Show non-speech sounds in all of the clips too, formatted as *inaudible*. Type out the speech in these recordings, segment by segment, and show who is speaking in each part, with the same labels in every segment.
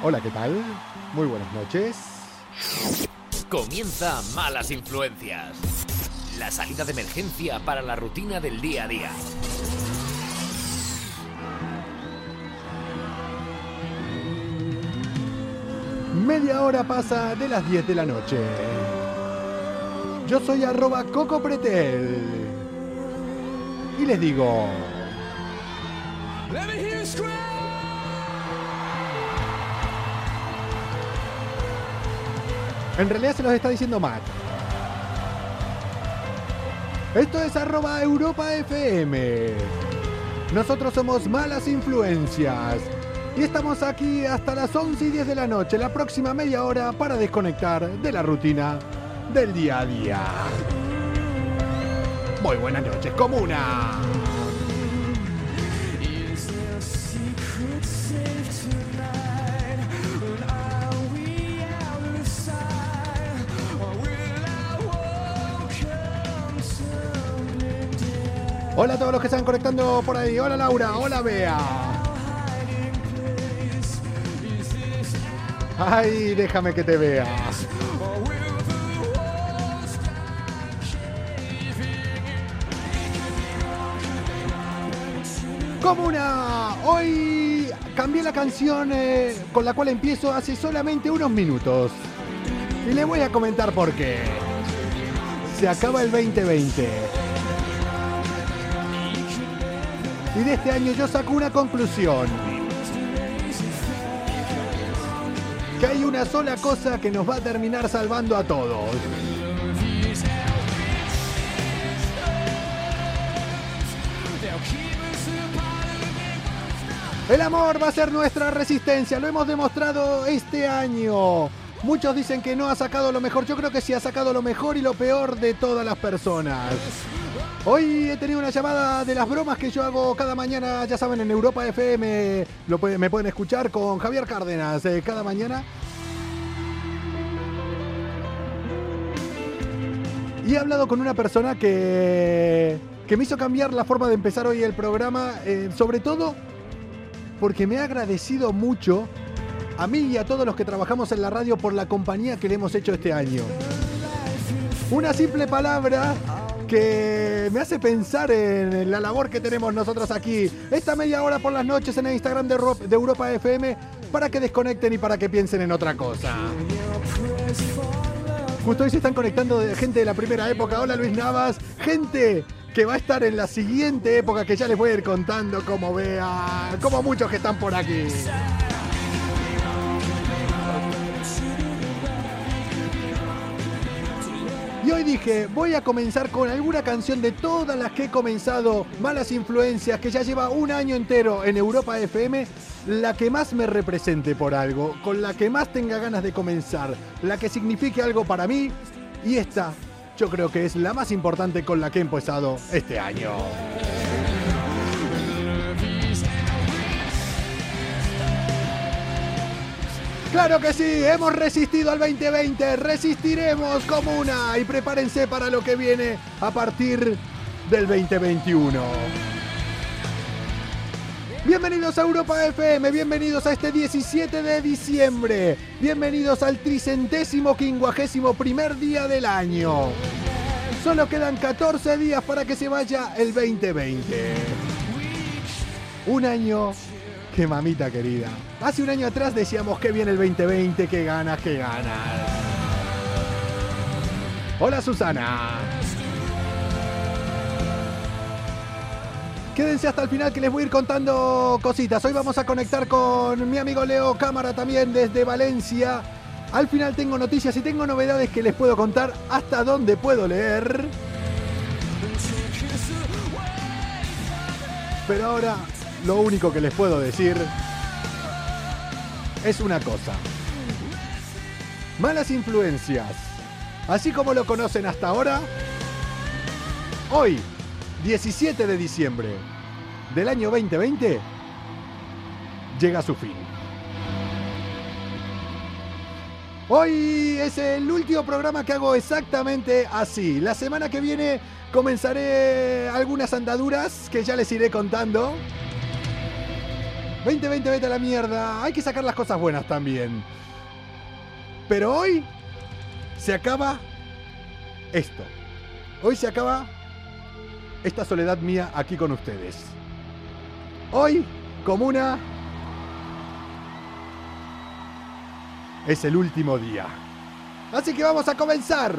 Speaker 1: Hola, ¿qué tal? Muy buenas noches.
Speaker 2: Comienza Malas Influencias. La salida de emergencia para la rutina del día a día.
Speaker 1: Media hora pasa de las 10 de la noche. Yo soy arroba Coco Pretel. Y les digo... En realidad se los está diciendo Matt. Esto es arroba Europa FM. Nosotros somos Malas Influencias. Y estamos aquí hasta las 11 y 10 de la noche, la próxima media hora, para desconectar de la rutina del día a día. Muy buenas noches, comuna. Hola a todos los que están conectando por ahí. Hola Laura, hola Bea. Ay, déjame que te vea. Comuna, hoy cambié la canción eh, con la cual empiezo hace solamente unos minutos. Y le voy a comentar por qué. Se acaba el 2020. Y de este año yo saco una conclusión. Que hay una sola cosa que nos va a terminar salvando a todos. El amor va a ser nuestra resistencia, lo hemos demostrado este año. Muchos dicen que no ha sacado lo mejor, yo creo que sí ha sacado lo mejor y lo peor de todas las personas. Hoy he tenido una llamada de las bromas que yo hago cada mañana, ya saben, en Europa FM, lo me pueden escuchar con Javier Cárdenas eh, cada mañana. Y he hablado con una persona que, que me hizo cambiar la forma de empezar hoy el programa, eh, sobre todo porque me ha agradecido mucho a mí y a todos los que trabajamos en la radio por la compañía que le hemos hecho este año. Una simple palabra que me hace pensar en la labor que tenemos nosotros aquí. Esta media hora por las noches en el Instagram de, Ro- de Europa FM para que desconecten y para que piensen en otra cosa. Justo hoy se están conectando gente de la primera época. Hola Luis Navas. Gente que va a estar en la siguiente época que ya les voy a ir contando como vean. Como muchos que están por aquí. Hoy dije, voy a comenzar con alguna canción de todas las que he comenzado, Malas Influencias, que ya lleva un año entero en Europa FM, la que más me represente por algo, con la que más tenga ganas de comenzar, la que signifique algo para mí, y esta yo creo que es la más importante con la que he empezado este año. Claro que sí, hemos resistido al 2020, resistiremos como una y prepárense para lo que viene a partir del 2021. Bienvenidos a Europa FM, bienvenidos a este 17 de diciembre, bienvenidos al tricentésimo quincuagésimo primer día del año. Solo quedan 14 días para que se vaya el 2020. Un año que mamita querida. Hace un año atrás decíamos que viene el 2020, que ganas, que ganas. Hola Susana. Quédense hasta el final que les voy a ir contando cositas. Hoy vamos a conectar con mi amigo Leo Cámara también desde Valencia. Al final tengo noticias y tengo novedades que les puedo contar hasta dónde puedo leer. Pero ahora lo único que les puedo decir es una cosa. Malas influencias. Así como lo conocen hasta ahora, hoy, 17 de diciembre del año 2020, llega a su fin. Hoy es el último programa que hago exactamente así. La semana que viene comenzaré algunas andaduras que ya les iré contando. 2020 vete a la mierda. Hay que sacar las cosas buenas también. Pero hoy se acaba esto. Hoy se acaba esta soledad mía aquí con ustedes. Hoy, comuna, es el último día. Así que vamos a comenzar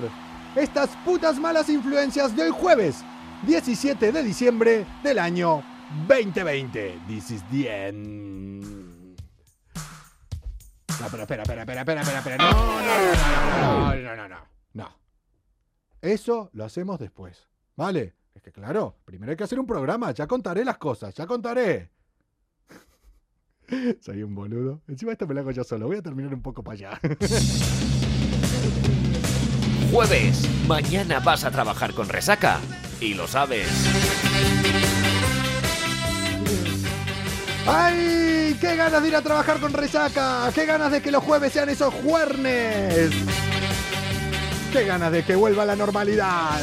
Speaker 1: estas putas malas influencias del jueves 17 de diciembre del año 2020. This is the end. No, pero espera, espera, espera, espera, espera, espera. No, no, no, no, no, no, no, no. Eso lo hacemos después. ¿Vale? Es que claro, primero hay que hacer un programa. Ya contaré las cosas, ya contaré. Soy un boludo. Encima esto me lo hago yo solo. Voy a terminar un poco para allá.
Speaker 2: Jueves, mañana vas a trabajar con resaca. Y lo sabes.
Speaker 1: ¡Ay! ¡Qué ganas de ir a trabajar con resaca! ¡Qué ganas de que los jueves sean esos juernes! ¡Qué ganas de que vuelva la normalidad!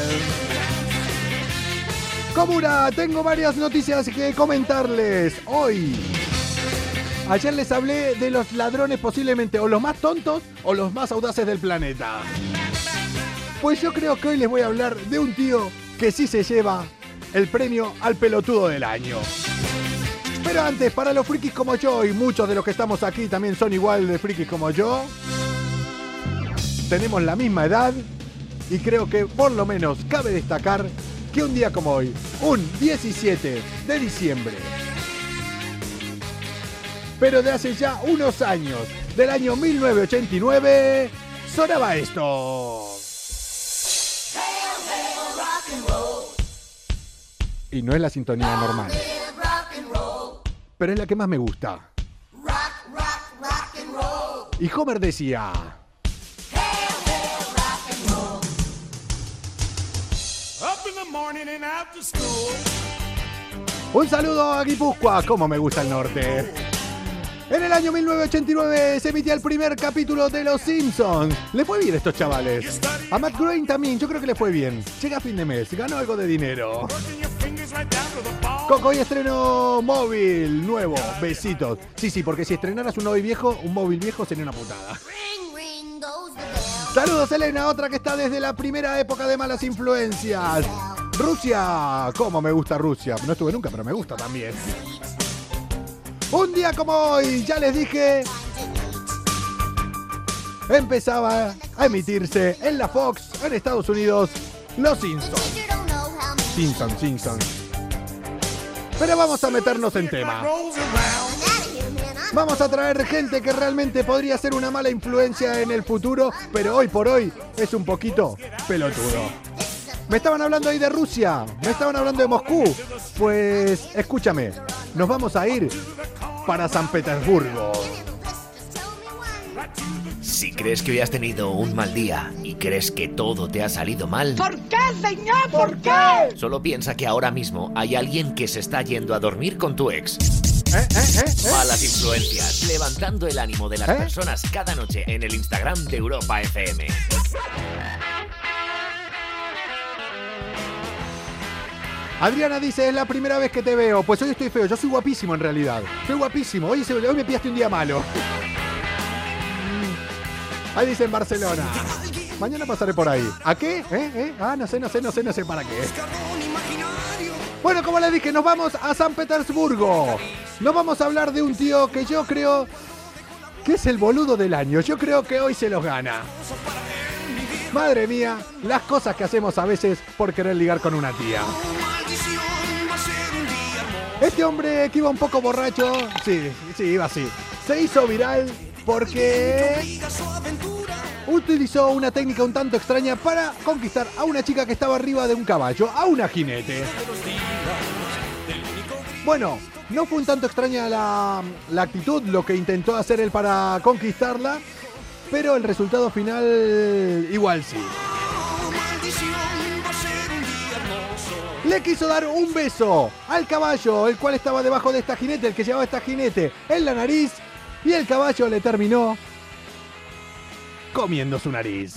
Speaker 1: Comura, tengo varias noticias que comentarles hoy. Ayer les hablé de los ladrones posiblemente o los más tontos o los más audaces del planeta. Pues yo creo que hoy les voy a hablar de un tío que sí se lleva el premio al pelotudo del año. Pero antes, para los frikis como yo, y muchos de los que estamos aquí también son igual de frikis como yo, tenemos la misma edad y creo que por lo menos cabe destacar que un día como hoy, un 17 de diciembre, pero de hace ya unos años, del año 1989, sonaba esto. Y no es la sintonía normal. Pero es la que más me gusta. Y Homer decía... Un saludo a Guipúzcoa, como me gusta el norte. En el año 1989 se emitía el primer capítulo de Los Simpsons. Le fue bien a estos chavales. A Matt Groening también, yo creo que le fue bien. Llega a fin de mes, ganó algo de dinero. Coco y estreno móvil nuevo. Besitos. Sí, sí, porque si estrenaras un móvil viejo, un móvil viejo sería una putada. Saludos, Elena, otra que está desde la primera época de malas influencias. Rusia. ¿Cómo me gusta Rusia? No estuve nunca, pero me gusta también. Un día como hoy, ya les dije, empezaba a emitirse en la Fox, en Estados Unidos, Los Simpsons. Simpsons, Simpsons. Pero vamos a meternos en tema. Vamos a traer gente que realmente podría ser una mala influencia en el futuro, pero hoy por hoy es un poquito pelotudo. Me estaban hablando ahí de Rusia, me estaban hablando de Moscú. Pues escúchame, nos vamos a ir para San Petersburgo.
Speaker 2: Si crees que hoy has tenido un mal día y crees que todo te ha salido mal,
Speaker 3: ¿Por qué, señor? ¿Por qué?
Speaker 2: solo piensa que ahora mismo hay alguien que se está yendo a dormir con tu ex.
Speaker 1: ¿Eh, eh, eh, eh?
Speaker 2: Malas influencias, levantando el ánimo de las
Speaker 1: ¿Eh?
Speaker 2: personas cada noche en el Instagram de Europa FM.
Speaker 1: Adriana dice, es la primera vez que te veo. Pues hoy estoy feo, yo soy guapísimo en realidad. Soy guapísimo, hoy, hoy me pillaste un día malo. Ahí dice en Barcelona. Mañana pasaré por ahí. ¿A qué? ¿Eh? ¿Eh? Ah, no sé, no sé, no sé, no sé para qué. Bueno, como les dije, nos vamos a San Petersburgo. Nos vamos a hablar de un tío que yo creo que es el boludo del año. Yo creo que hoy se los gana. Madre mía, las cosas que hacemos a veces por querer ligar con una tía. Este hombre que iba un poco borracho, sí, sí, iba así. Se hizo viral porque utilizó una técnica un tanto extraña para conquistar a una chica que estaba arriba de un caballo, a una jinete. Bueno, no fue un tanto extraña la, la actitud, lo que intentó hacer él para conquistarla, pero el resultado final igual sí. Le quiso dar un beso al caballo, el cual estaba debajo de esta jinete, el que llevaba esta jinete en la nariz, y el caballo le terminó comiendo su nariz.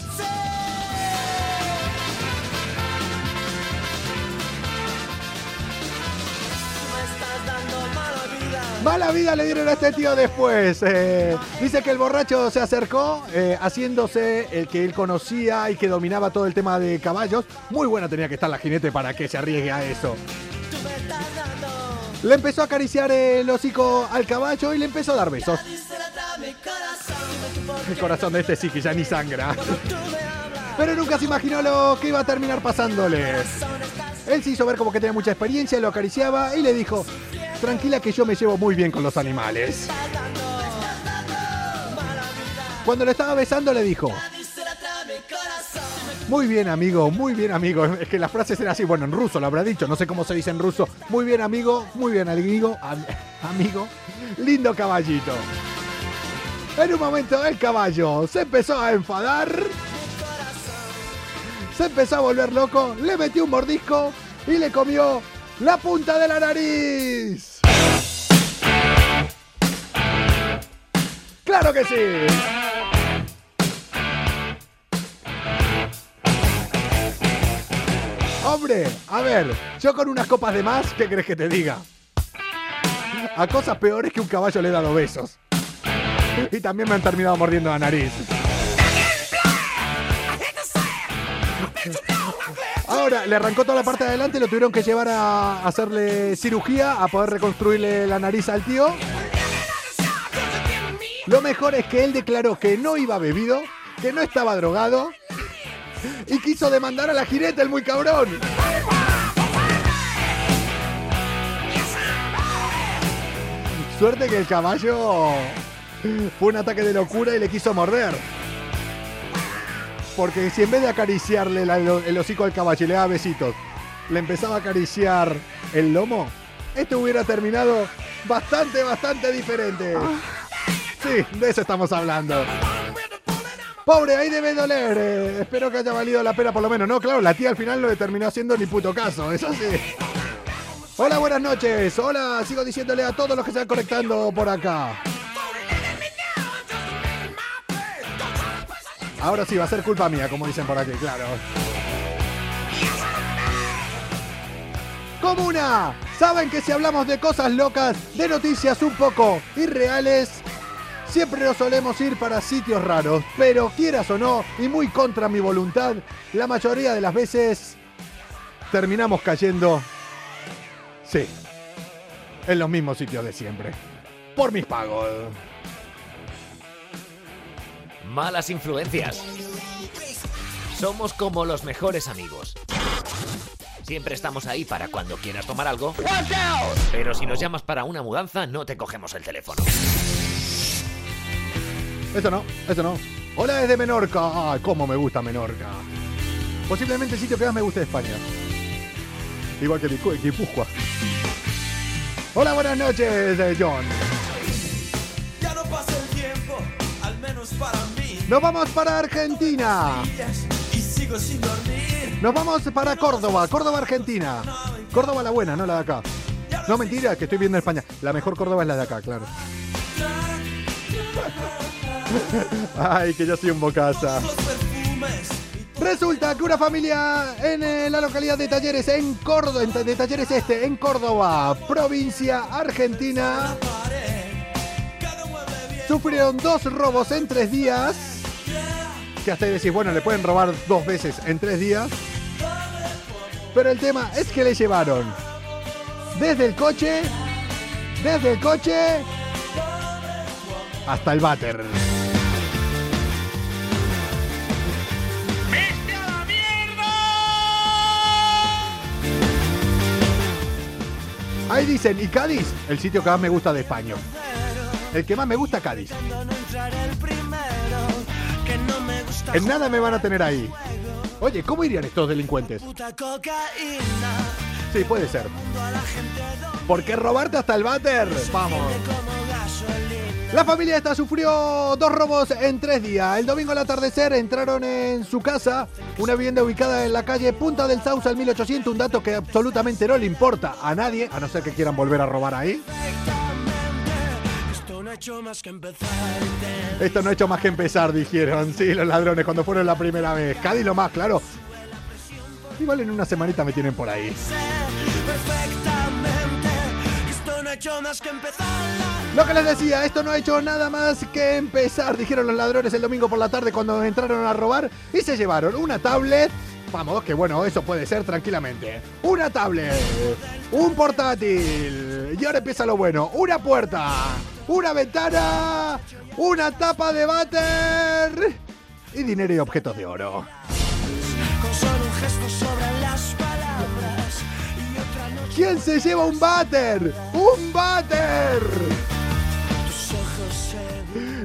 Speaker 1: Mala vida le dieron a este tío después. Eh, dice que el borracho se acercó eh, haciéndose el que él conocía y que dominaba todo el tema de caballos. Muy buena tenía que estar la jinete para que se arriesgue a eso. Le empezó a acariciar el hocico al caballo y le empezó a dar besos. El corazón de este sí que ya ni sangra. Pero nunca se imaginó lo que iba a terminar pasándole. Él se hizo ver como que tenía mucha experiencia, lo acariciaba y le dijo, tranquila que yo me llevo muy bien con los animales. Cuando le estaba besando le dijo, muy bien amigo, muy bien amigo. Es que las frases eran así, bueno, en ruso lo habrá dicho, no sé cómo se dice en ruso. Muy bien amigo, muy bien amigo, amigo, lindo caballito. En un momento el caballo se empezó a enfadar, se empezó a volver loco, le metió un mordisco y le comió la punta de la nariz. ¡Claro que sí! Hombre, a ver, yo con unas copas de más, ¿qué crees que te diga? A cosas peores que un caballo le he dado besos. Y también me han terminado mordiendo la nariz. Ahora, le arrancó toda la parte de adelante, lo tuvieron que llevar a hacerle cirugía, a poder reconstruirle la nariz al tío. Lo mejor es que él declaró que no iba bebido, que no estaba drogado y quiso demandar a la jinete, el muy cabrón. Suerte que el caballo fue un ataque de locura y le quiso morder. Porque si en vez de acariciarle el hocico al caballo y le daba besitos, le empezaba a acariciar el lomo, esto hubiera terminado bastante, bastante diferente. Sí, de eso estamos hablando. Pobre, ahí debe doler. Espero que haya valido la pena por lo menos. No, claro, la tía al final no le terminó haciendo ni puto caso, es así. Hola, buenas noches. Hola, sigo diciéndole a todos los que se están conectando por acá. Ahora sí, va a ser culpa mía, como dicen por aquí, claro. Comuna, saben que si hablamos de cosas locas, de noticias un poco irreales, siempre nos solemos ir para sitios raros, pero quieras o no, y muy contra mi voluntad, la mayoría de las veces terminamos cayendo, sí, en los mismos sitios de siempre. Por mis pagos
Speaker 2: malas influencias. Somos como los mejores amigos. Siempre estamos ahí para cuando quieras tomar algo. Pero si nos llamas para una mudanza, no te cogemos el teléfono.
Speaker 1: Eso no, eso no. Hola desde Menorca. Ay, cómo me gusta Menorca. Posiblemente el sitio que más me guste de España. Igual que Guipúzcoa. Hola, buenas noches, eh, John. Ya no pasa el tiempo, al menos para mí. Nos vamos para Argentina. Nos vamos para Córdoba, Córdoba, Argentina. Córdoba la buena, no la de acá. No, mentira, que estoy viendo en España. La mejor Córdoba es la de acá, claro. *laughs* Ay, que yo soy un bocaza. Resulta que una familia en eh, la localidad de Talleres, en Córdoba, de Talleres Este, en Córdoba, provincia argentina, sufrieron dos robos en tres días que hasta decís, bueno, le pueden robar dos veces en tres días. Pero el tema es que le llevaron desde el coche, desde el coche hasta el váter. Ahí dicen, ¿y Cádiz? El sitio que más me gusta de España. El que más me gusta, Cádiz. En nada me van a tener ahí. Oye, ¿cómo irían estos delincuentes? Sí, puede ser. ¿Por qué robarte hasta el váter? Vamos. La familia esta sufrió dos robos en tres días. El domingo al atardecer entraron en su casa, una vivienda ubicada en la calle Punta del Sauce al 1800, un dato que absolutamente no le importa a nadie, a no ser que quieran volver a robar ahí. Esto no ha hecho más que empezar, dijeron. Sí, los ladrones cuando fueron la primera vez. Cádiz lo más, claro. Igual en una semanita me tienen por ahí. Lo que les decía, esto no ha hecho nada más que empezar, dijeron los ladrones el domingo por la tarde cuando entraron a robar y se llevaron una tablet. Vamos, que bueno, eso puede ser tranquilamente. Una tablet, un portátil. Y ahora empieza lo bueno. Una puerta, una ventana, una tapa de váter y dinero y objetos de oro. ¿Quién se lleva un váter? ¡Un váter!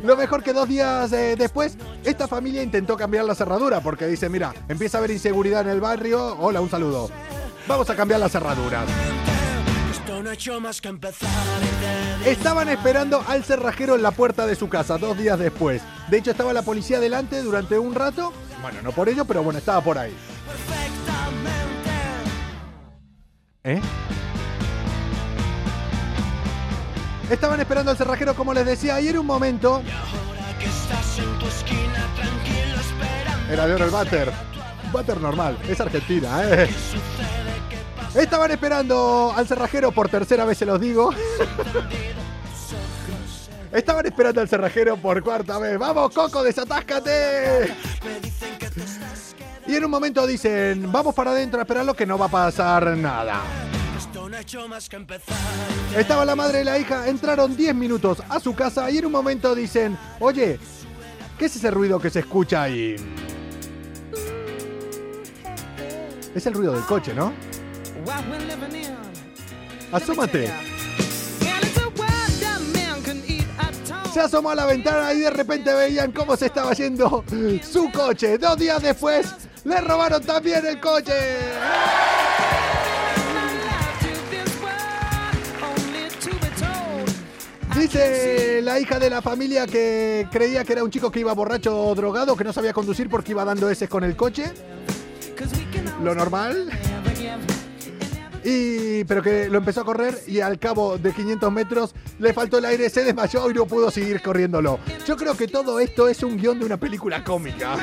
Speaker 1: Lo mejor que dos días eh, después, esta familia intentó cambiar la cerradura porque dice, mira, empieza a haber inseguridad en el barrio. Hola, un saludo. Vamos a cambiar la cerradura. Estaban esperando al cerrajero en la puerta de su casa dos días después. De hecho, estaba la policía delante durante un rato. Bueno, no por ello, pero bueno, estaba por ahí. ¿Eh? Estaban esperando al cerrajero, como les decía, y en un momento. Era de oro el váter. Váter normal, es Argentina, ¿eh? Estaban esperando al cerrajero, por tercera vez se los digo. Estaban esperando al cerrajero por cuarta vez. ¡Vamos, Coco, desatáscate! Y en un momento dicen, vamos para adentro a esperarlo que no va a pasar nada. Estaba la madre y la hija, entraron 10 minutos a su casa y en un momento dicen, oye, ¿qué es ese ruido que se escucha ahí? Es el ruido del coche, ¿no? Asómate. Se asomó a la ventana y de repente veían cómo se estaba yendo su coche. Dos días después le robaron también el coche. Dice la hija de la familia que creía que era un chico que iba borracho o drogado, que no sabía conducir porque iba dando ese con el coche. Lo normal. Y, pero que lo empezó a correr y al cabo de 500 metros le faltó el aire, se desmayó y no pudo seguir corriéndolo. Yo creo que todo esto es un guion de una película cómica.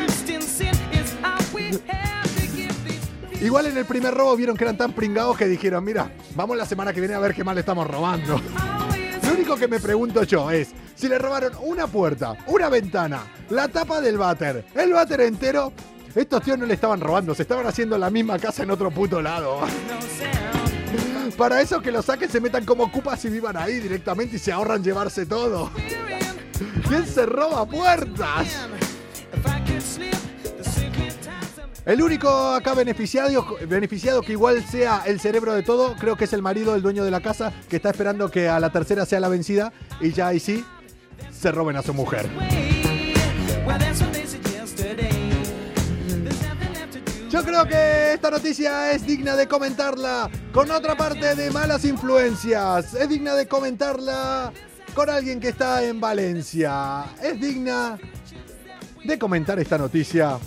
Speaker 1: Igual en el primer robo vieron que eran tan pringados que dijeron, mira, vamos la semana que viene a ver qué mal estamos robando. Lo único que me pregunto yo es, si le robaron una puerta, una ventana, la tapa del váter, el váter entero, estos tíos no le estaban robando, se estaban haciendo la misma casa en otro puto lado. Para eso que lo saquen, se metan como ocupas y vivan ahí directamente y se ahorran llevarse todo. ¿Quién se roba puertas? El único acá beneficiado, beneficiado que igual sea el cerebro de todo, creo que es el marido del dueño de la casa que está esperando que a la tercera sea la vencida y ya ahí sí se roben a su mujer. Yo creo que esta noticia es digna de comentarla con otra parte de malas influencias. Es digna de comentarla con alguien que está en Valencia. Es digna de comentar esta noticia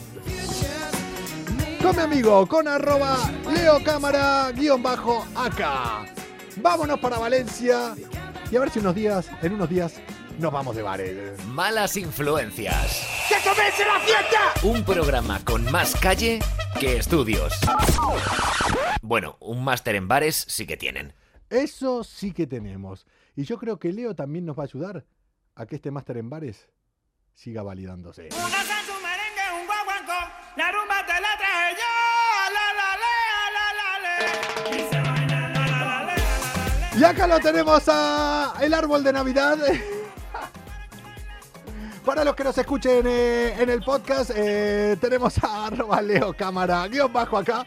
Speaker 1: con mi amigo, con arroba Leo Cámara guion bajo acá. Vámonos para Valencia y a ver si unos días, en unos días, nos vamos de bares.
Speaker 2: Malas influencias.
Speaker 3: ¡Que comience la fiesta!
Speaker 2: Un programa con más calle que estudios. Bueno, un máster en bares sí que tienen.
Speaker 1: Eso sí que tenemos. Y yo creo que Leo también nos va a ayudar a que este máster en bares siga validándose.
Speaker 3: La rumba te la traje yo. La, la, le, la, la, le. Y se baila, la, la, la, le, la, la, le.
Speaker 1: Y acá lo tenemos a el árbol de Navidad. *laughs* Para los que nos escuchen eh, en el podcast, eh, tenemos a arroba Leo Cámara, guion bajo acá,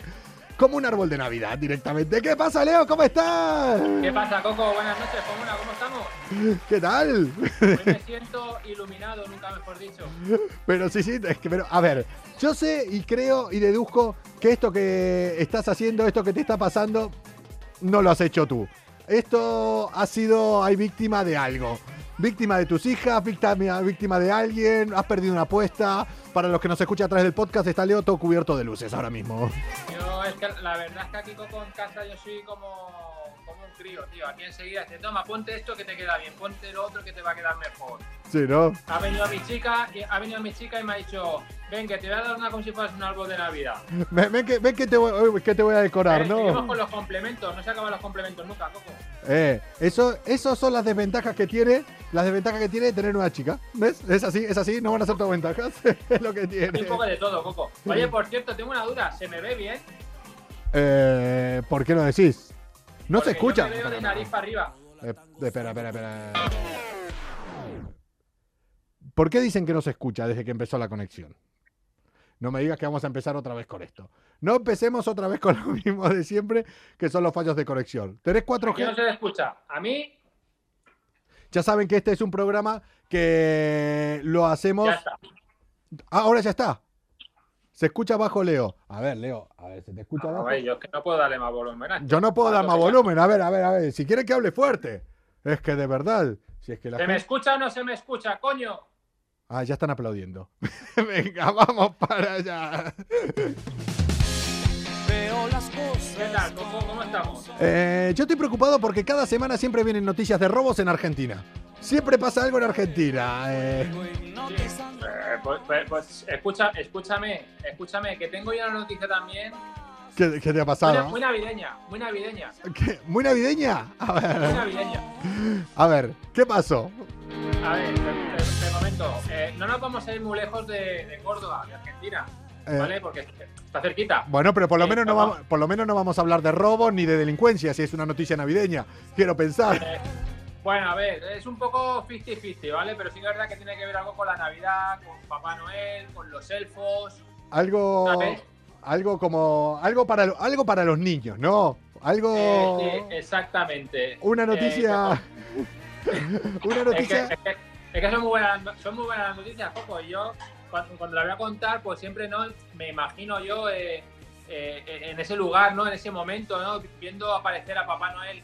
Speaker 1: como un árbol de Navidad directamente. ¿Qué pasa, Leo? ¿Cómo estás?
Speaker 4: ¿Qué pasa, Coco? Buenas noches, Comuna, ¿cómo estamos?
Speaker 1: ¿Qué tal?
Speaker 4: Hoy me siento iluminado, nunca mejor dicho. *laughs*
Speaker 1: Pero sí, sí, es que, pero, a ver, yo sé y creo y deduzco que esto que estás haciendo, esto que te está pasando, no lo has hecho tú. Esto ha sido, hay víctima de algo. Víctima de tus hijas, víctima, víctima de alguien, has perdido una apuesta. Para los que nos escuchan a través del podcast, está Leo todo cubierto de luces ahora mismo.
Speaker 4: Yo, es que la verdad es que aquí, Coco, en casa yo soy como, crío, tío. Aquí enseguida dice, toma, ponte esto que te queda bien, ponte lo otro que te va a quedar mejor.
Speaker 1: Sí, ¿no?
Speaker 4: Ha venido mi chica, ha venido mi chica y me ha dicho, Ven, que te voy a dar una como si fueras un árbol de Navidad.
Speaker 1: Ven, ven que, ven que, te voy, uy, que te voy a decorar,
Speaker 4: Eh, Seguimos
Speaker 1: ¿no?
Speaker 4: con los complementos, no se acaban los complementos nunca, Coco.
Speaker 1: Eh, eso, esos son las desventajas que tiene, las desventajas que tiene tener una chica. ¿Ves? Es así, es así, no van a ser todas ventajas. *laughs* es lo que
Speaker 4: Hay
Speaker 1: tiene.
Speaker 4: un poco de todo, Coco. Oye, por cierto, tengo una duda. ¿Se me ve bien?
Speaker 1: Eh, ¿Por qué lo decís? No se escucha.
Speaker 4: Yo me veo de nariz para arriba.
Speaker 1: Eh, espera, espera, espera. ¿Por qué dicen que no se escucha desde que empezó la conexión? No me digas que vamos a empezar otra vez con esto. No empecemos otra vez con lo mismo de siempre, que son los fallos de conexión. ¿Tenés
Speaker 4: Aquí no
Speaker 1: 4G?
Speaker 4: se le escucha. A mí,
Speaker 1: Ya saben que este es un programa que lo hacemos.
Speaker 4: ya está.
Speaker 1: Ah, ahora ya está. Se escucha bajo Leo. A ver, Leo, a ver, ¿se te escucha
Speaker 4: A
Speaker 1: bajo?
Speaker 4: ver, yo es que no puedo darle más volumen. a.
Speaker 1: Yo no puedo dar más volumen. A ver, a ver, a ver. Si quiere que hable fuerte. Es que de verdad. Si es que la
Speaker 4: ¿Se me escucha o no se me escucha, coño?
Speaker 1: Ah, ya están aplaudiendo. *laughs* Venga, vamos para allá.
Speaker 4: ¿Qué tal, Coco? ¿Cómo estamos?
Speaker 1: Eh, yo estoy preocupado porque cada semana siempre vienen noticias de robos en Argentina. Siempre pasa algo en Argentina. eh.
Speaker 4: Eh, pues, pues- pues, escucha, escúchame, escúchame, que tengo ya una noticia también.
Speaker 1: ¿Qué, qué te ha
Speaker 4: Muy,
Speaker 1: pasado?
Speaker 4: muy navideña, muy navideña,
Speaker 1: ¿Qué? ¿Muy navideña? A
Speaker 4: muy
Speaker 1: ver,
Speaker 4: navideña.
Speaker 1: a ver, ¿qué pasó?
Speaker 4: A ver, te, te- te comento. eh, no nos vamos a ir muy lejos de, de Córdoba, de Argentina, ¿vale? Porque está cerquita.
Speaker 1: Bueno, pero por lo,
Speaker 4: Eh,
Speaker 1: menos no
Speaker 4: vamos.
Speaker 1: por lo menos no vamos a hablar de robos ni de delincuencia, si es una noticia navideña. Quiero pensar.
Speaker 4: Eh, bueno, a ver, es un poco 50-50, ¿vale? Pero sí que es verdad que tiene que ver algo con la Navidad, con Papá Noel, con los elfos.
Speaker 1: Algo,
Speaker 4: ¿Sabes?
Speaker 1: algo como, algo para, algo para los niños, ¿no? Algo,
Speaker 4: Eh, eh, exactamente.
Speaker 1: una
Speaker 4: Eh,
Speaker 1: noticia, *laughs* una
Speaker 4: Es que,
Speaker 1: noticia.
Speaker 4: es que- es que son, muy buenas, son muy buenas las noticias, Coco. Y yo, cuando, cuando la voy a contar, pues siempre no me imagino yo eh, eh, en ese lugar, ¿no? En ese momento, ¿no? Viendo aparecer a Papá Noel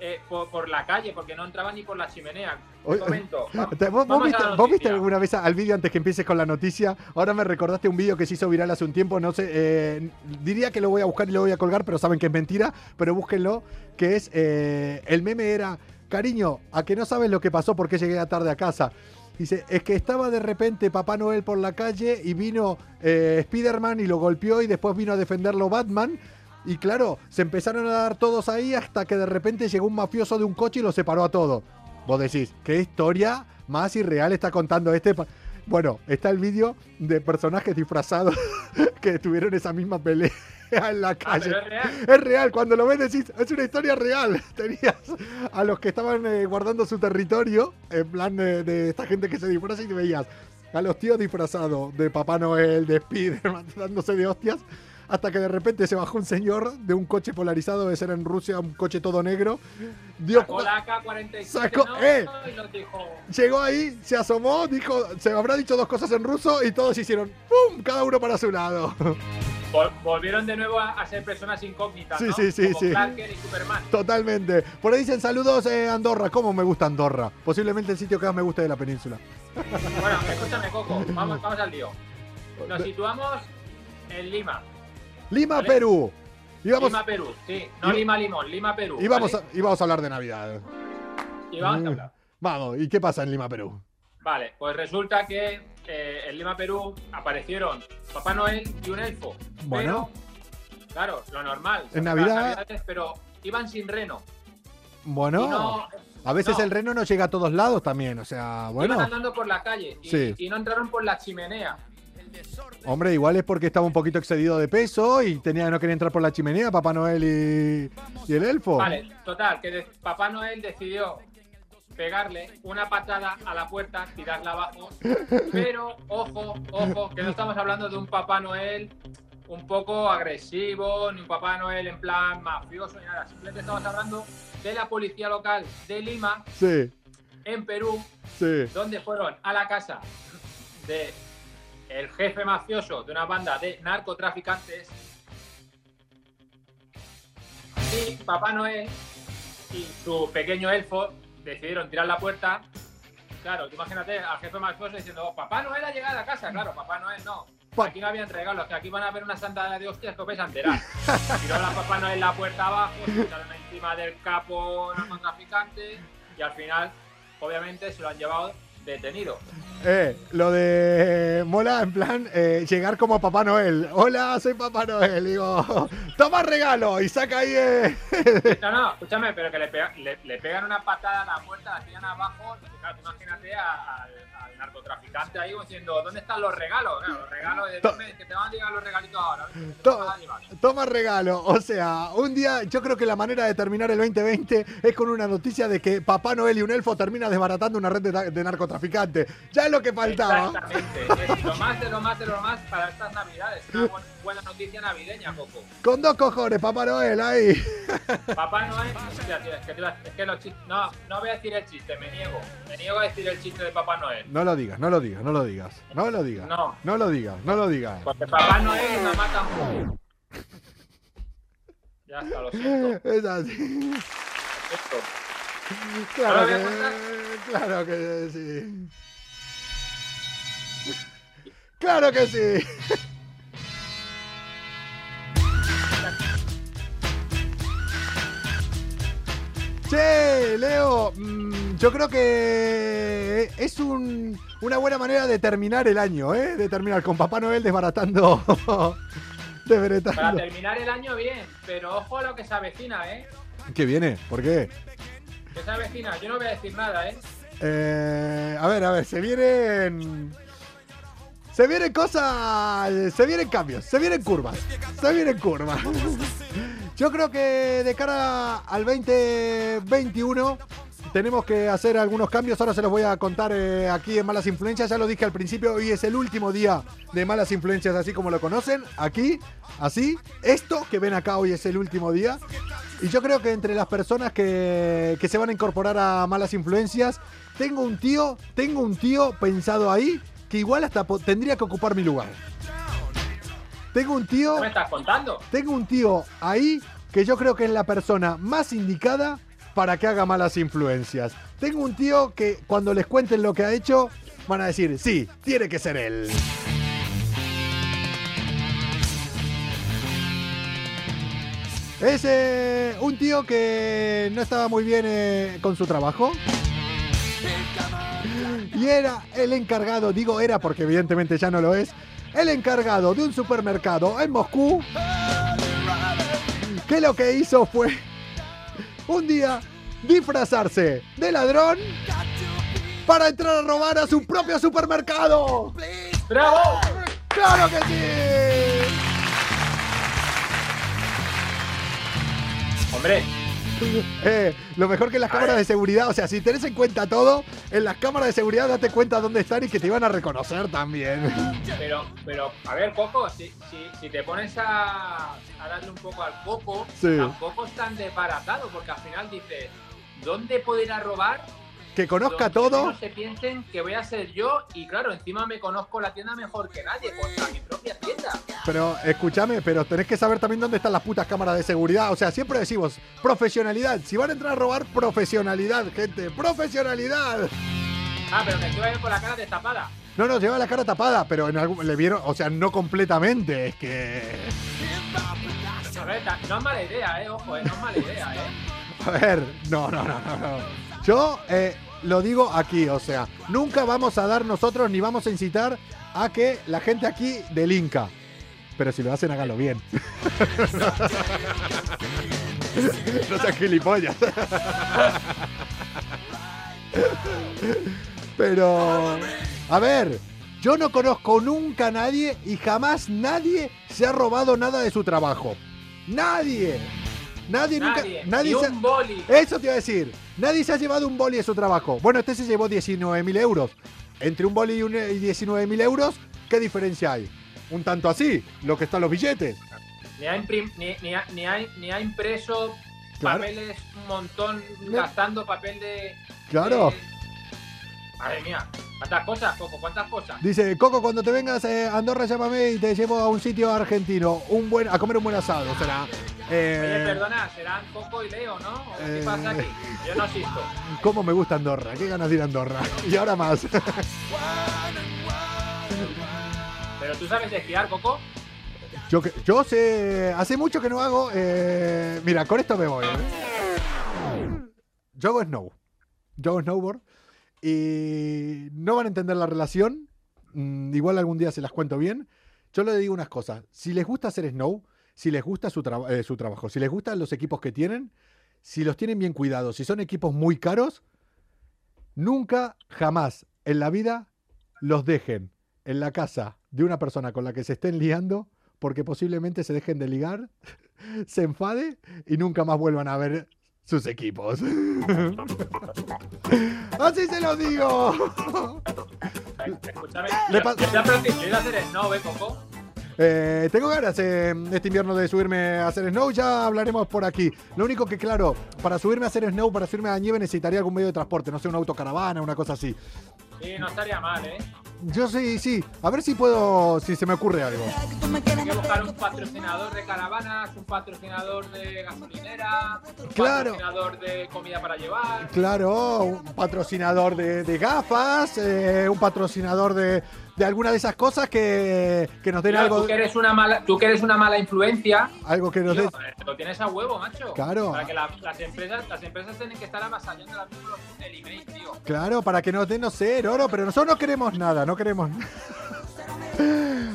Speaker 4: eh, por, por la calle, porque no entraba ni por la chimenea.
Speaker 1: Oye,
Speaker 4: Te comento. *laughs* Va-
Speaker 1: Te- ¿Vos,
Speaker 4: vamos
Speaker 1: viste, vos viste alguna vez al vídeo antes que empieces con la noticia? Ahora me recordaste un vídeo que se hizo viral hace un tiempo, no sé, eh, diría que lo voy a buscar y lo voy a colgar, pero saben que es mentira, pero búsquenlo, que es, eh, el meme era, cariño, a que no sabes lo que pasó porque llegué tarde a casa. Dice, es que estaba de repente Papá Noel por la calle y vino eh, Spider-Man y lo golpeó y después vino a defenderlo Batman. Y claro, se empezaron a dar todos ahí hasta que de repente llegó un mafioso de un coche y lo separó a todos. Vos decís, ¿qué historia más irreal está contando este? pa-?" Bueno, está el vídeo de personajes disfrazados *laughs* que tuvieron esa misma pelea en la
Speaker 4: Ah,
Speaker 1: calle.
Speaker 4: pero es real.
Speaker 1: Es real, cuando lo ves decís, es una historia real. *laughs* Tenías a los que estaban eh, guardando su territorio, en plan de, de esta gente que se disfraza y te veías a los tíos disfrazados de Papá Noel, de Spiderman, *laughs* dándose de hostias, hasta que de repente se bajó un señor de un coche polarizado, de ser en Rusia, un coche todo negro, dio
Speaker 4: Sacó la AK-47
Speaker 1: Sacó-
Speaker 4: ¿no?
Speaker 1: eh.
Speaker 4: y nos dijo...
Speaker 1: llegó ahí, se asomó, dijo, se habrá dicho dos cosas en ruso y todos hicieron ¡pum! Cada uno para su lado. *laughs*
Speaker 4: Vol- volvieron de nuevo a, a ser personas incógnitas,
Speaker 1: Sí,
Speaker 4: ¿no?
Speaker 1: sí, sí,
Speaker 4: Como
Speaker 1: sí.
Speaker 4: Clark Kent y Superman.
Speaker 1: Totalmente. Por ahí dicen saludos eh, Andorra. ¿Cómo me gusta Andorra? Posiblemente el sitio que más me guste de la península.
Speaker 4: Bueno, escúchame, Coco, vamos, vamos al lío. Nos situamos en Lima.
Speaker 1: Lima,
Speaker 4: Vale.
Speaker 1: Perú. Y vamos,
Speaker 4: Lima, Perú, sí. No
Speaker 1: Y-
Speaker 4: Lima, Limón, Lima, Perú.
Speaker 1: y vamos,
Speaker 4: ¿vale?
Speaker 1: a, y vamos a hablar de Navidad.
Speaker 4: Y vamos a hablar.
Speaker 1: Vamos, ¿y qué pasa en Lima, Perú?
Speaker 4: Vale, pues resulta que eh, en Lima, Perú, aparecieron Papá Noel y un elfo.
Speaker 1: Bueno.
Speaker 4: Pero, claro, lo normal.
Speaker 1: En Navidad-
Speaker 4: pero iban sin reno.
Speaker 1: Bueno,
Speaker 4: no,
Speaker 1: a veces
Speaker 4: no.
Speaker 1: el reno no llega a todos lados también. O sea, bueno,
Speaker 4: Iban andando por la calle y,
Speaker 1: Sí.
Speaker 4: y no entraron por la chimenea.
Speaker 1: hombre, igual es porque estaba un poquito excedido de peso y tenía no quería entrar por la chimenea, Papá Noel y, y el elfo.
Speaker 4: Vale, total, que de- Papá Noel decidió pegarle una patada a la puerta, tirarla abajo. Pero, ojo, ojo, que no estamos hablando de un Papá Noel un poco agresivo, ni un Papá Noel en plan mafioso, ni nada. Simplemente estamos hablando de la policía local de Lima,
Speaker 1: Sí,
Speaker 4: en Perú,
Speaker 1: sí.
Speaker 4: donde fueron a la casa de el jefe mafioso de una banda de narcotraficantes y Papá Noel y su pequeño elfo decidieron tirar la puerta. Claro, tú imagínate al jefe mafioso diciendo, "Oh, Papá Noel ha llegado a casa. Claro, Papá Noel no. Aquí no habían regalos, que aquí van a ver una santa de hostias que os vais a enterar. *laughs* Tiró la Papá Noel la puerta abajo, se echaron encima del capo narcotraficante y al final, obviamente, se lo han llevado detenido.
Speaker 1: Eh, lo de mola en plan eh, llegar como Papá Noel. Hola, soy Papá Noel. Digo, *laughs* toma regalo y saca ahí. eh. *laughs*
Speaker 4: No, no, escúchame, pero que le, pega- le, le pegan una patada a la puerta, la tiran abajo. Claro, imagínate a- al, al narcotraficante ahí diciendo, ¿dónde están los regalos? Claro, los regalos de
Speaker 1: To-
Speaker 4: "Dame, que te van a llegar los regalitos ahora. ¿ves? Que te
Speaker 1: To-
Speaker 4: van a llevar".
Speaker 1: toma regalo. O sea, un día yo creo que la manera de terminar el 2020 es con una noticia de que Papá Noel y un elfo termina desbaratando una red de, de narcotraficantes. Ya es lo que faltaba.
Speaker 4: Exactamente. Es lo más de lo más de lo más para estas navidades. Una bu- buena noticia navideña, Coco.
Speaker 1: Con dos cojones, Papá Noel ahí. *laughs*
Speaker 4: Papá Noel, es que, es que los chistes, no, no voy a decir el chiste, me niego. Me niego a decir el chiste de Papá Noel.
Speaker 1: No lo digas, no lo digas, no lo digas. No lo digas.
Speaker 4: No.
Speaker 1: No lo digas, no lo digas.
Speaker 4: Porque Papá Noel me mata un Ya está, lo siento.
Speaker 1: Es así.
Speaker 4: Esto.
Speaker 1: Claro
Speaker 4: ¿Ahora voy a
Speaker 1: que, claro que sí. Claro que sí. Che, Leo, mm, yo creo que es un- una buena manera de terminar el año, ¿eh? De terminar con Papá Noel desbaratando. *laughs*
Speaker 4: Para
Speaker 1: desbaratando.
Speaker 4: terminar el año bien, pero ojo a lo que se avecina, ¿eh?
Speaker 1: ¿Qué viene? ¿Por qué?
Speaker 4: Que se avecina, yo no voy a decir nada, ¿eh?
Speaker 1: Eh, a ver, a ver, se vienen. Se vienen cosas. Se vienen cambios, se vienen curvas. Se vienen curvas. *laughs* Yo creo que de cara al 2021 tenemos que hacer algunos cambios. Ahora se los voy a contar eh, aquí en Malas Influencias. Ya lo dije al principio, hoy es el último día de Malas Influencias, así como lo conocen. Aquí, así. Esto que ven acá hoy es el último día. Y yo creo que entre las personas que, que se van a incorporar a Malas Influencias, tengo un tío, tengo un tío pensado ahí que igual hasta tendría que ocupar mi lugar. Tengo un tío,
Speaker 4: ¿Qué me estás contando?
Speaker 1: tengo un tío ahí que yo creo que es la persona más indicada para que haga malas influencias. Tengo un tío que cuando les cuenten lo que ha hecho van a decir, sí, tiene que ser él. Es un tío que no estaba muy bien eh, con su trabajo. Y era el encargado, digo era porque evidentemente ya no lo es, el encargado de un supermercado en Moscú. Que lo que hizo fue un día disfrazarse de ladrón para entrar a robar a su propio supermercado.
Speaker 4: ¡Bravo!
Speaker 1: ¡Claro que sí!
Speaker 4: Hombre, *laughs*
Speaker 1: Eh, lo mejor que las cámaras de seguridad, o sea, si tenés en cuenta todo, en las cámaras de seguridad date cuenta dónde están y que te iban a reconocer también.
Speaker 4: pero, pero, a ver, Coco, si, si, si te pones a, a darle un poco al coco,
Speaker 1: Sí.
Speaker 4: tampoco es tan desbaratado, porque al final dices, ¿dónde a robar?
Speaker 1: Que conozca todo.
Speaker 4: No se piensen que voy a ser yo y claro, encima me conozco la tienda mejor que nadie, contra mi propia tienda.
Speaker 1: Pero escúchame, pero tenés que saber también dónde están las putas cámaras de seguridad. O sea, siempre decimos profesionalidad. Si van a entrar a robar, profesionalidad, gente. ¡Profesionalidad!
Speaker 4: Ah, pero que estoy ahí con la cara destapada.
Speaker 1: No, no, lleva la cara tapada, pero en algún. Le vieron. O sea, no completamente. Es que.
Speaker 4: A ver, no es mala idea, eh, ojo, eh, no es mala idea, eh. *laughs*
Speaker 1: A ver, no, no, no, no. no. Yo eh, lo digo aquí, o sea, nunca vamos a dar nosotros ni vamos a incitar a que la gente aquí delinca. Pero si lo hacen, háganlo bien. *laughs* no sean gilipollas. Pero, a ver, yo no conozco nunca a nadie y jamás nadie se ha robado nada de su trabajo. Nadie. Nadie, nunca.
Speaker 4: Nadie,
Speaker 1: se ha-
Speaker 4: un boli.
Speaker 1: eso te iba a decir. Nadie se ha llevado un boli de su trabajo. Bueno, este se llevó 19.000 euros. Entre un boli y, un- y 19.000 euros, ¿qué diferencia hay? Un tanto así, lo que están los billetes.
Speaker 4: Ni ha, imprim- ni, ni ha, ni ha- ni ha impreso
Speaker 1: Claro.
Speaker 4: papeles un montón, gastando papel de.
Speaker 1: Claro.
Speaker 4: de- Madre mía, ¿cuántas cosas, Coco? ¿Cuántas cosas?
Speaker 1: Dice, Coco, cuando te vengas eh, a Andorra, llámame y te llevo a un sitio argentino. Un buen, a comer un buen asado, será. Eh,
Speaker 4: Oye, perdona, serán Coco y Leo, ¿no? ¿O ¿Qué
Speaker 1: eh,
Speaker 4: pasa aquí? Yo no asisto.
Speaker 1: ¿Cómo me gusta Andorra? Qué ganas de ir a Andorra. *laughs* Y ahora más.
Speaker 4: Pero tú sabes de esquiar, Coco.
Speaker 1: Yo, yo sé, hace mucho que no hago. eh, mira, con esto me voy. Yo hago snow. Yo hago snowboard. Y no van a entender la relación. Mm, igual algún día se las cuento bien. Yo les digo unas cosas. Si les gusta hacer snow, si les gusta su, eh, su trabajo, si les gustan los equipos que tienen, si los tienen bien cuidados, si son equipos muy caros, nunca, jamás en la vida los dejen en la casa de una persona con la que se estén liando, porque posiblemente se dejen de ligar, *laughs* se enfade y nunca más vuelvan a ver sus equipos. *laughs* Así se los digo.
Speaker 4: Escúchame,
Speaker 1: Le
Speaker 4: ya a hacer snow, ¿eh, Coco?
Speaker 1: Eh, tengo ganas eh, este invierno de subirme a hacer snow, ya hablaremos por aquí. Lo único que, claro, para subirme a hacer snow, para subirme a la nieve, necesitaría algún medio de transporte, no sé, una autocaravana, una cosa así.
Speaker 4: Sí, no estaría mal, ¿eh?
Speaker 1: Yo sí, sí, a ver si puedo, si se me ocurre algo.
Speaker 4: Hay que buscar un patrocinador de caravanas, un patrocinador de gasolinera, un
Speaker 1: Claro.
Speaker 4: patrocinador de comida para llevar.
Speaker 1: Claro, un patrocinador de, de gafas, eh, un patrocinador de, de alguna de esas cosas que, que nos den
Speaker 4: Claro,
Speaker 1: algo,
Speaker 4: tú, que eres una mala, tú que eres una mala influencia,
Speaker 1: algo que nos den.
Speaker 4: lo tienes a huevo, macho.
Speaker 1: Claro.
Speaker 4: Para que la- las, empresas, las empresas tienen que estar avasallando ahora mismo el email, tío.
Speaker 1: Claro, para que nos den, no sé, oro, pero nosotros no queremos nada, no queremos nada.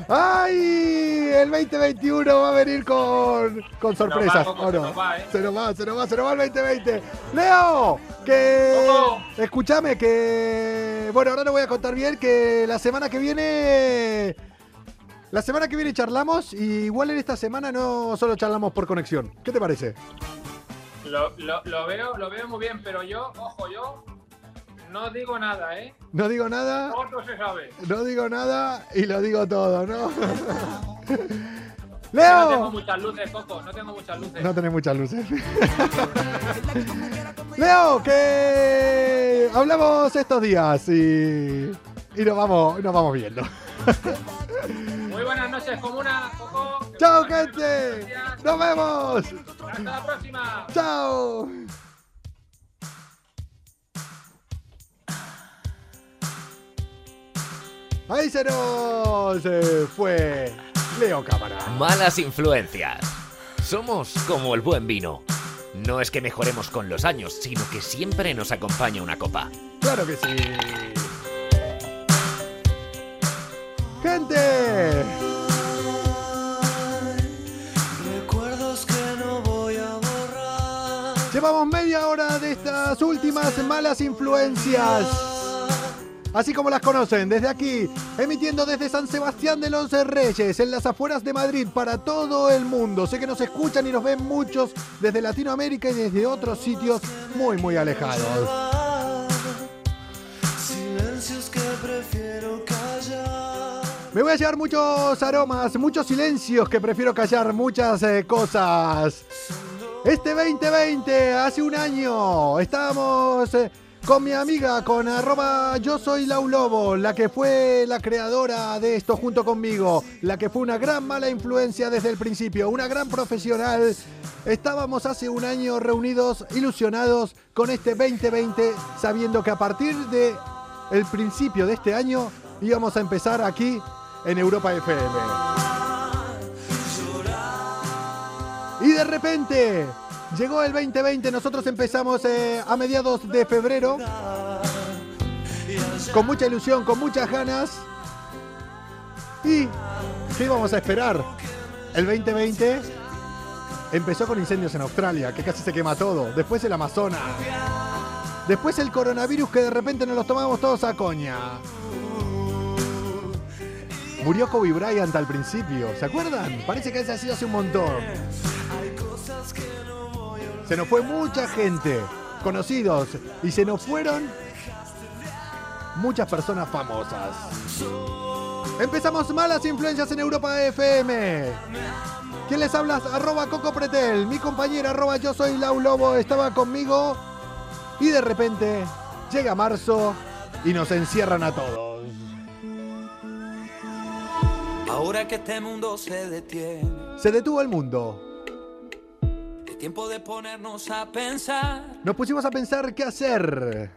Speaker 1: ¡Ay! El 2021 va a venir con, con sorpresas.
Speaker 4: ¿eh?
Speaker 1: Se nos va, se nos va, se nos va el 2020. Leo, que... Escúchame, que... Bueno, ahora no voy a contar bien que la semana que viene... La semana que viene charlamos y igual en esta semana no solo charlamos por conexión. ¿Qué te parece?
Speaker 4: Lo, lo- lo veo, lo veo muy bien, pero yo, ojo, yo no digo nada, ¿eh?
Speaker 1: No digo nada.
Speaker 4: Todo se sabe.
Speaker 1: No digo nada y lo digo todo, ¿no? *laughs*
Speaker 4: No tengo
Speaker 1: Leo.
Speaker 4: muchas luces, Coco, no tengo muchas luces.
Speaker 1: No tenés muchas luces. *laughs* Leo, que hablamos estos días y, y nos vamos, nos vamos viendo. *laughs*
Speaker 4: Muy buenas noches, comuna, Coco.
Speaker 1: ¡Chao, gente! ¡Nos vemos!
Speaker 4: Hasta la próxima.
Speaker 1: ¡Chao! Ahí se nos eh, fue Leo Cámara.
Speaker 2: Malas influencias. Somos como el buen vino. No es que mejoremos con los años, sino que siempre nos acompaña una copa.
Speaker 1: Claro que sí. Gente,
Speaker 5: Recuerdos que no voy a borrar.
Speaker 1: llevamos media hora de estas últimas malas influencias. Así como las conocen, desde aquí, emitiendo desde San Sebastián de los Reyes, en las afueras de Madrid, para todo el mundo. Sé que nos escuchan y nos ven muchos desde Latinoamérica y desde otros sitios muy, muy alejados.
Speaker 5: Silencios que prefiero callar.
Speaker 1: Me voy a llevar muchos aromas, muchos silencios que prefiero callar, muchas eh, cosas. Este 2020, hace un año, estábamos eh, con mi amiga, con arroba yo soy Lau Lobo, la que fue la creadora de esto junto conmigo, la que fue una gran mala influencia desde el principio, una gran profesional. Estábamos hace un año reunidos, ilusionados con este 2020, sabiendo que a partir de principio de este año íbamos a empezar aquí en Europa FM. Y de repente llegó el 2020, nosotros empezamos eh, a mediados de febrero con mucha ilusión, con muchas ganas. ¿Y qué íbamos a esperar? El 2020 empezó con incendios en Australia, que casi se quema todo. Después el Amazonas. Después el coronavirus que de repente nos los tomamos todos a coña. Murió Kobe Bryant al principio, ¿se acuerdan? Parece que ese ha sido hace un montón. Se nos fue mucha gente, conocidos, y se nos fueron muchas personas famosas. Empezamos malas influencias en Europa FM. ¿Quién les habla? Arroba Coco Pretel. Mi compañera arroba yo soy Lau Lobo estaba conmigo y de repente llega marzo y nos encierran a todos.
Speaker 5: Ahora que este mundo se detiene,
Speaker 1: Se detuvo el mundo.
Speaker 5: Tiempo de ponernos a pensar.
Speaker 1: Nos pusimos a pensar qué hacer.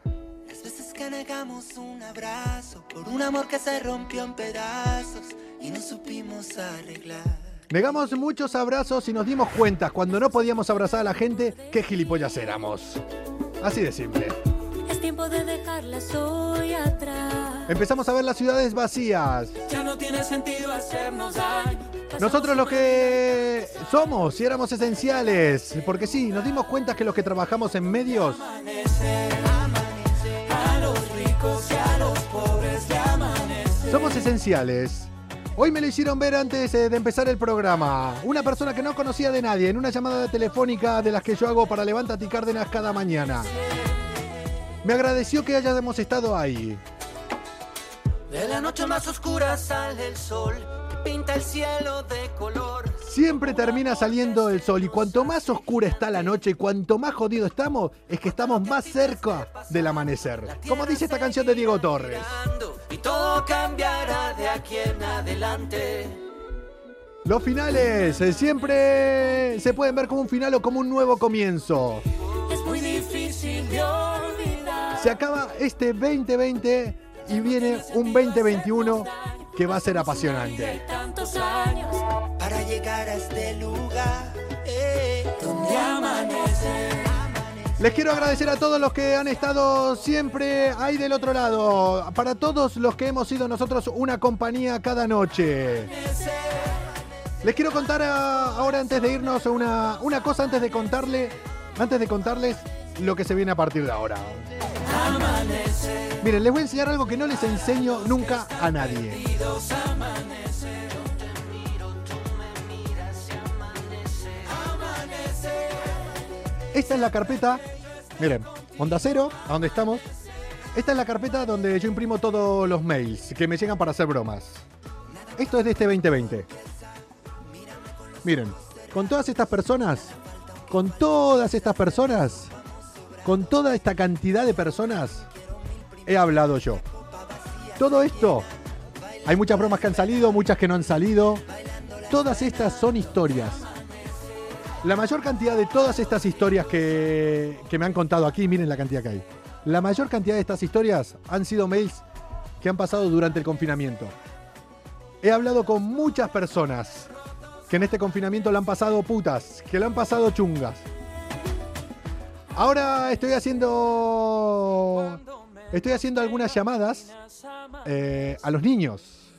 Speaker 6: Las veces que negamos un abrazo por un amor que se rompió en pedazos y no supimos arreglar.
Speaker 1: Negamos muchos abrazos y nos dimos cuenta cuando no podíamos abrazar a la gente qué gilipollas éramos. Así de simple.
Speaker 7: Es tiempo de dejarlas hoy atrás.
Speaker 1: Empezamos a ver las ciudades vacías.
Speaker 5: Ya no tiene sentido hacernos daño.
Speaker 1: Nosotros los que somos y éramos esenciales, porque sí, nos dimos cuenta que los que trabajamos en medios
Speaker 5: A los ricos y a los pobres de amanecer.
Speaker 1: somos esenciales. Hoy me lo hicieron ver antes eh, de empezar el programa. Una persona que no conocía de nadie en una llamada telefónica de las que yo hago para Levántate y Cárdenas cada mañana. Me agradeció que hayamos estado ahí.
Speaker 6: De la noche más oscura sale el sol, pinta el cielo de color.
Speaker 1: Siempre termina saliendo el sol y cuanto más oscura está la noche y cuanto más jodido estamos, es que estamos más cerca del amanecer. Como dice esta canción de Diego Torres.
Speaker 6: Y todo cambiará de aquí en adelante.
Speaker 1: Los finales eh, siempre se pueden ver como un final o como un nuevo comienzo.
Speaker 5: Es muy difícil de olvidar.
Speaker 1: Se acaba este 2020 y viene un 2021 que va a ser apasionante.
Speaker 5: Tantos años
Speaker 6: Para llegar a este lugar, eh, donde
Speaker 5: amanece.
Speaker 1: Les quiero agradecer a todos los que han estado siempre ahí del otro lado. Para todos los que hemos sido nosotros una compañía cada noche. Les quiero contar a- ahora antes de irnos una, una cosa antes de contarle, antes de contarles lo que se viene a partir de ahora. Miren, les voy a enseñar algo que no les enseño nunca a nadie. Esta es la carpeta, miren, Onda Cero, a donde estamos. Esta es la carpeta donde yo imprimo todos los mails que me llegan para hacer bromas. Esto es de este 2020. Miren, con todas estas personas, con todas estas personas, con toda esta cantidad de personas, he hablado yo. Todo esto, hay muchas bromas que han salido, muchas que no han salido. Todas estas son historias. La mayor cantidad de todas estas historias que, me han contado aquí, miren la cantidad que hay. La mayor cantidad de estas historias han sido mails que han pasado durante el confinamiento. He hablado con muchas personas que en este confinamiento le han pasado putas, que le han pasado chungas. Ahora estoy haciendo. Estoy haciendo algunas llamadas eh, a los niños.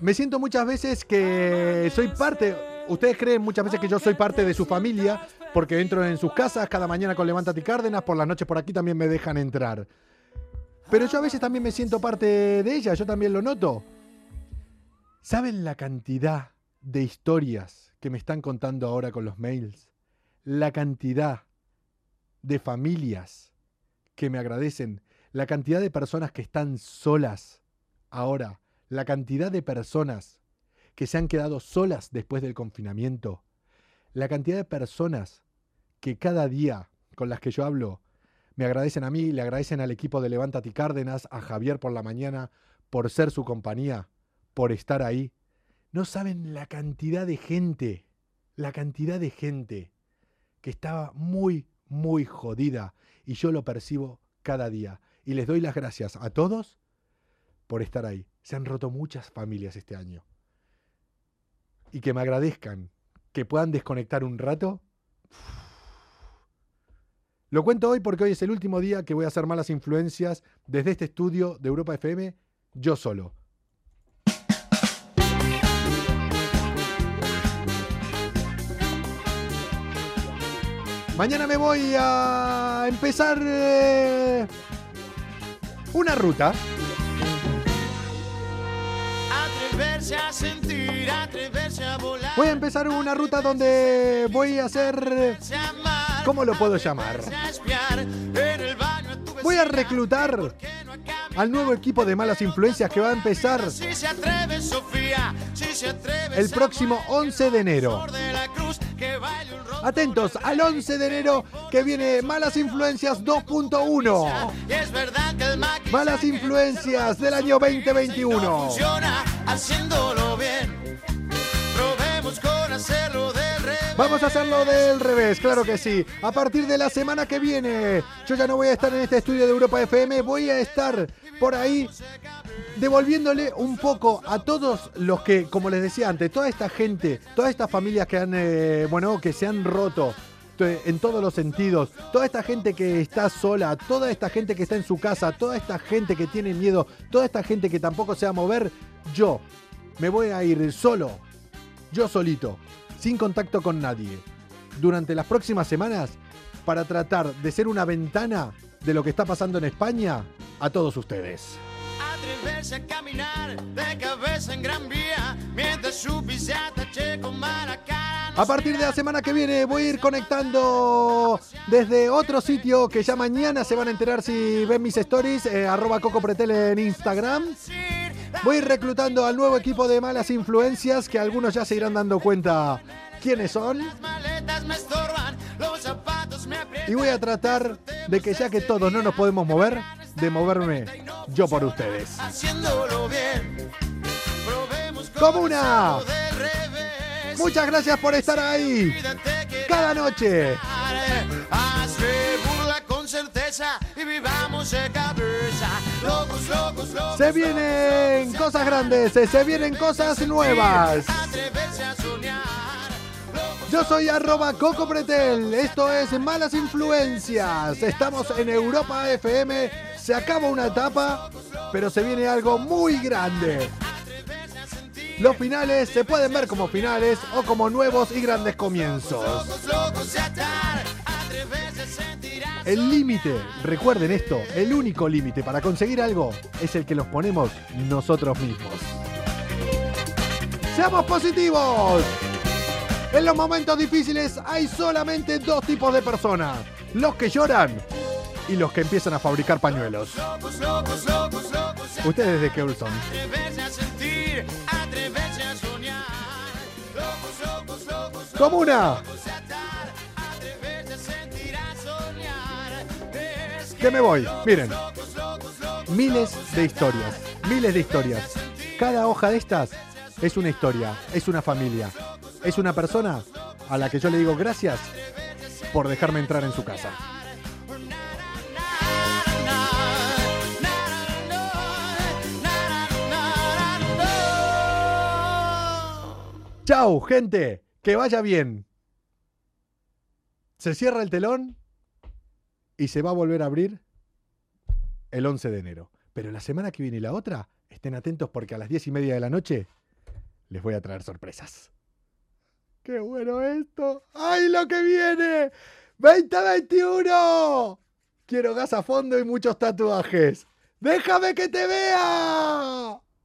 Speaker 1: Me siento muchas veces que soy parte. Ustedes creen muchas veces que yo soy parte de su familia porque entro en sus casas cada mañana con Levántate y Cárdenas, por las noches por aquí también me dejan entrar. Pero yo a veces también me siento parte de ella, yo también lo noto. ¿Saben la cantidad de historias que me están contando ahora con los mails? La cantidad de familias que me agradecen, la cantidad de personas que están solas ahora, la cantidad de personas que se han quedado solas después del confinamiento, la cantidad de personas que cada día con las que yo hablo me agradecen a mí, le agradecen al equipo de Levántate Cárdenas, a Javier por la mañana, por ser su compañía, por estar ahí. No saben la cantidad de gente, la cantidad de gente que estaba muy, muy jodida y yo lo percibo cada día. Y les doy las gracias a todos por estar ahí. Se han roto muchas familias este año. Y que me agradezcan, que puedan desconectar un rato. *sighs* Lo cuento hoy porque hoy es el último día que voy a hacer malas influencias desde este estudio de Europa FM, yo solo. Mañana me voy a empezar eh, una ruta.
Speaker 7: Atreverse a sentir, atreverse a volar.
Speaker 1: Voy a empezar una ruta donde voy a hacer... ¿Cómo lo puedo llamar? Voy a reclutar al nuevo equipo de malas influencias que va a empezar el próximo 11 de enero. Atentos al 11 de enero que viene Malas Influencias 2.1.
Speaker 7: Y es verdad que el maquillaje
Speaker 1: Malas Influencias del año 2021.
Speaker 7: funciona haciéndolo bien. Probemos con hacerlo del revés.
Speaker 1: Vamos a hacerlo del revés, claro que sí. A partir de la semana que viene, yo ya no voy a estar en este estudio de Europa FM, voy a estar por ahí devolviéndole un poco a todos los que, como les decía antes, toda esta gente, todas estas familias que han, eh, bueno, que se han roto, t- en todos los sentidos. Toda esta gente que está sola, toda esta gente que está en su casa, toda esta gente que tiene miedo, toda esta gente que tampoco se va a mover, yo me voy a ir solo, yo solito, sin contacto con nadie, durante las próximas semanas para tratar de ser una ventana de lo que está pasando en España a todos ustedes.
Speaker 7: Atreverse a caminar de cabeza en gran vía mientras su pisata che con mala cara. no
Speaker 1: A partir de la semana que viene voy a ir conectando desde otro sitio que ya mañana se van a enterar si ven mis stories, eh, arroba Coco Pretel en Instagram. Voy a ir reclutando al nuevo equipo de malas influencias que algunos ya se irán dando cuenta quiénes son.
Speaker 7: Las maletas me estorban,
Speaker 1: Y voy a tratar de que ya que todos no nos podemos mover, de moverme yo por ustedes.
Speaker 7: Haciéndolo bien.
Speaker 1: Comuna. Muchas gracias por estar ahí cada noche. Se vienen cosas grandes, se vienen cosas nuevas. Yo soy arroba Coco Pretel, esto es Malas Influencias, estamos en Europa FM, se acaba una etapa, pero se viene algo muy grande. Los finales se pueden ver como finales o como nuevos y grandes comienzos. El límite, recuerden esto, el único límite para conseguir algo es el que nos ponemos nosotros mismos. ¡Seamos positivos! En los momentos difíciles hay solamente dos tipos de personas. Los que lloran y los que empiezan a fabricar pañuelos. ¿Ustedes de qué ¡Comuna! Que me voy. Miren, miles de historias, miles de historias. Cada hoja de estas es una historia, es una familia, es una persona a la que yo le digo gracias por dejarme entrar en su casa. Chau, gente, que vaya bien. Se cierra el telón y se va a volver a abrir el 11 de enero. Pero la semana que viene y la otra, estén atentos porque a las 10 y media de la noche les voy a traer sorpresas. ¡Qué bueno esto! ¡Ay, lo que viene! ¡2021! Quiero gas a fondo y muchos tatuajes. ¡Déjame que te vea!